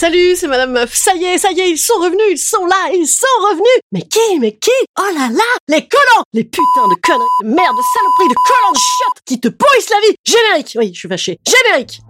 Salut, c'est Madame Meuf. Ça y est, ça y est, ils sont revenus, ils sont là, ils sont revenus. Mais qui, mais qui? Oh là là, les collants Les putains de conneries, de merde, de saloperies, de collants de chiottes qui te pourrissent la vie Générique Oui, je suis fâché. Générique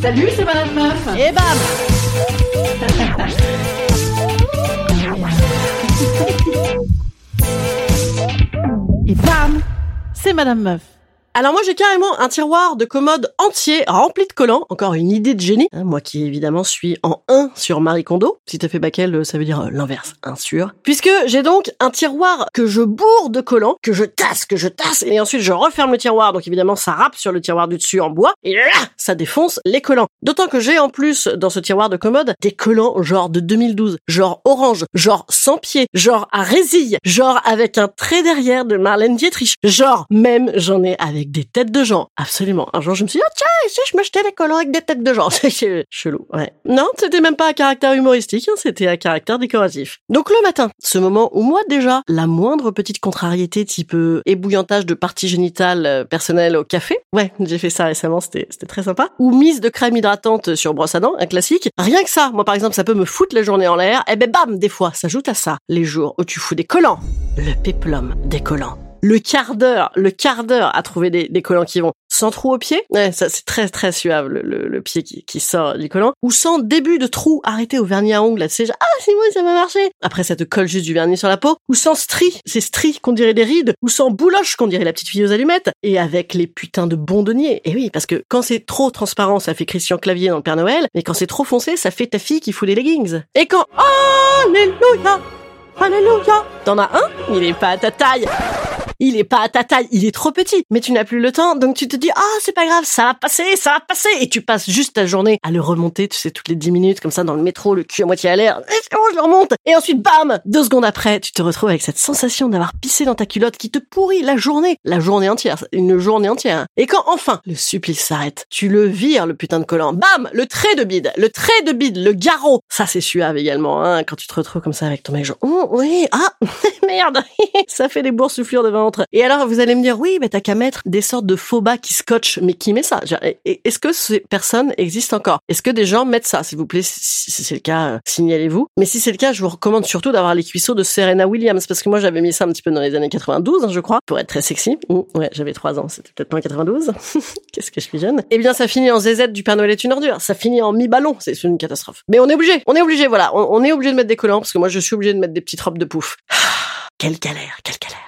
Salut, c'est Madame Meuf. Et bam Et bam, c'est Madame Meuf. Alors moi j'ai carrément un tiroir de commode entier rempli de collants, encore une idée de génie, hein, moi qui évidemment suis en 1 sur Marie Kondo, si t'as fait Bakel ça veut dire euh, l'inverse, 1 sur, puisque j'ai donc un tiroir que je bourre de collants, que je tasse, que je tasse, et ensuite je referme le tiroir, donc évidemment ça râpe sur le tiroir du dessus en bois, et là ça défonce les collants. D'autant que j'ai en plus dans ce tiroir de commode des collants genre de 2012, genre orange, genre sans pied, genre à résille, genre avec un trait derrière de Marlène Dietrich, genre même j'en ai avec des têtes de gens. Absolument. Un jour, je me suis dit, oh, tiens, si je m'achetais des collants avec des têtes de gens? C'est chelou, ouais. Non, c'était même pas à caractère humoristique, hein, c'était à caractère décoratif. Donc le matin, ce moment où moi déjà, la moindre petite contrariété type euh, ébouillantage de parties génitales euh, personnelles au café, ouais, j'ai fait ça récemment, c'était très sympa, ou mise de crème hydratante sur brosse à dents, un classique. Rien que ça, moi par exemple, ça peut me foutre la journée en l'air, et ben bam, des fois, s'ajoute à ça les jours où tu fous des collants. Le péplum des collants le quart d'heure, le quart d'heure à trouver des, collants qui vont sans trou au pied. Ça c'est très très suave le, pied qui, sort du collant. Ou sans début de trou arrêté au vernis à ongles. Sais, genre, ah c'est bon, ça va marcher. Après ça te colle juste du vernis sur la peau. Ou sans stries, ces stries qu'on dirait des rides. Ou sans bouloche qu'on dirait la petite fille aux allumettes. Et avec les putains de bondonniers. Et oui, parce que quand c'est trop transparent, ça fait Christian Clavier dans le Père Noël. Mais quand c'est trop foncé, ça fait ta fille qui fout les leggings. Et quand, alléluia, alléluia, t'en as un, il est pas à ta taille il est pas à ta taille, il est trop petit, mais tu n'as plus le temps, donc tu te dis, ah, c'est pas grave, ça va passer, ça va passer, et tu passes juste ta journée à le remonter, tu sais, toutes les 10 minutes, comme ça, dans le métro, le cul à moitié à l'air, et comment je le remonte? Et ensuite, bam! Deux secondes après, tu te retrouves avec cette sensation d'avoir pissé dans ta culotte qui te pourrit la journée, la journée entière, une journée entière. Et quand enfin, le supplice s'arrête, tu le vires, le putain de collant, bam! Le trait de bide, le trait de bide, le garrot, ça c'est suave également, hein, quand tu te retrouves comme ça avec ton mec, genre, oh, oui, ah, merde, ça fait des boursouflures de Et alors, vous allez me dire, oui, mais t'as qu'à mettre des sortes de faux bas qui scotchent, mais qui met ça? Est-ce que ces personnes existent encore? Est-ce que des gens mettent ça? S'il vous plaît, si c'est le cas, euh, signalez-vous. Mais si c'est le cas, je vous recommande surtout d'avoir les cuisseaux de Serena Williams, parce que moi, j'avais mis ça un petit peu dans les années 92, hein, je crois, pour être très sexy. ouais, j'avais trois ans, c'était peut-être pas en 92. Qu'est-ce que je suis jeune? Eh bien, ça finit en ZZ du Père Noël est une ordure. Ça finit en mi-ballon. C'est une catastrophe. Mais on est obligé. On est obligé, voilà. On, on est obligé de mettre des collants, parce que moi, je suis obligé de mettre des petites robes de pouf. quelle galère, quelle galère.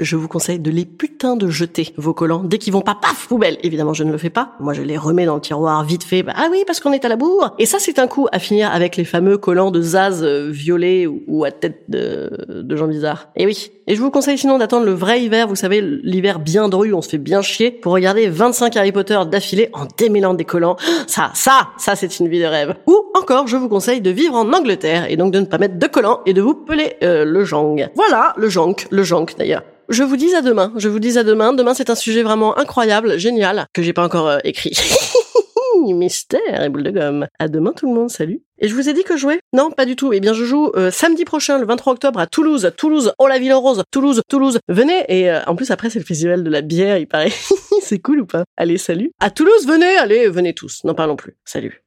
Je vous conseille de les putains de jeter vos collants dès qu'ils vont pas paf poubelle. Évidemment, je ne le fais pas. Moi, je les remets dans le tiroir vite fait. Bah, ah oui, parce qu'on est à la bourre. Et ça, c'est un coup à finir avec les fameux collants de Zaz euh, violet ou, ou à tête de, de gens bizarres. Et oui. Et je vous conseille sinon d'attendre le vrai hiver. Vous savez, l'hiver bien dru, on se fait bien chier pour regarder 25 Harry Potter d'affilée en démêlant des collants. Ça, ça, ça, c'est une vie de rêve. Ou encore, je vous conseille de vivre en Angleterre et donc de ne pas mettre de collants et de vous peler euh, le jang. Voilà, le jank, le jank d'ailleurs. Je vous dis à demain. Je vous dis à demain. Demain, c'est un sujet vraiment incroyable, génial, que j'ai pas encore euh, écrit. mystère et boule de gomme. À demain tout le monde, salut. Et je vous ai dit que je jouais? Non, pas du tout. Eh bien, je joue euh, samedi prochain, le 23 octobre, à Toulouse. Toulouse, oh la ville en rose. Toulouse, Toulouse. Venez. Et euh, en plus, après, c'est le festival de la bière, il paraît. c'est cool ou pas? Allez, salut. À Toulouse, venez, allez, venez tous. N'en parlons plus. Salut.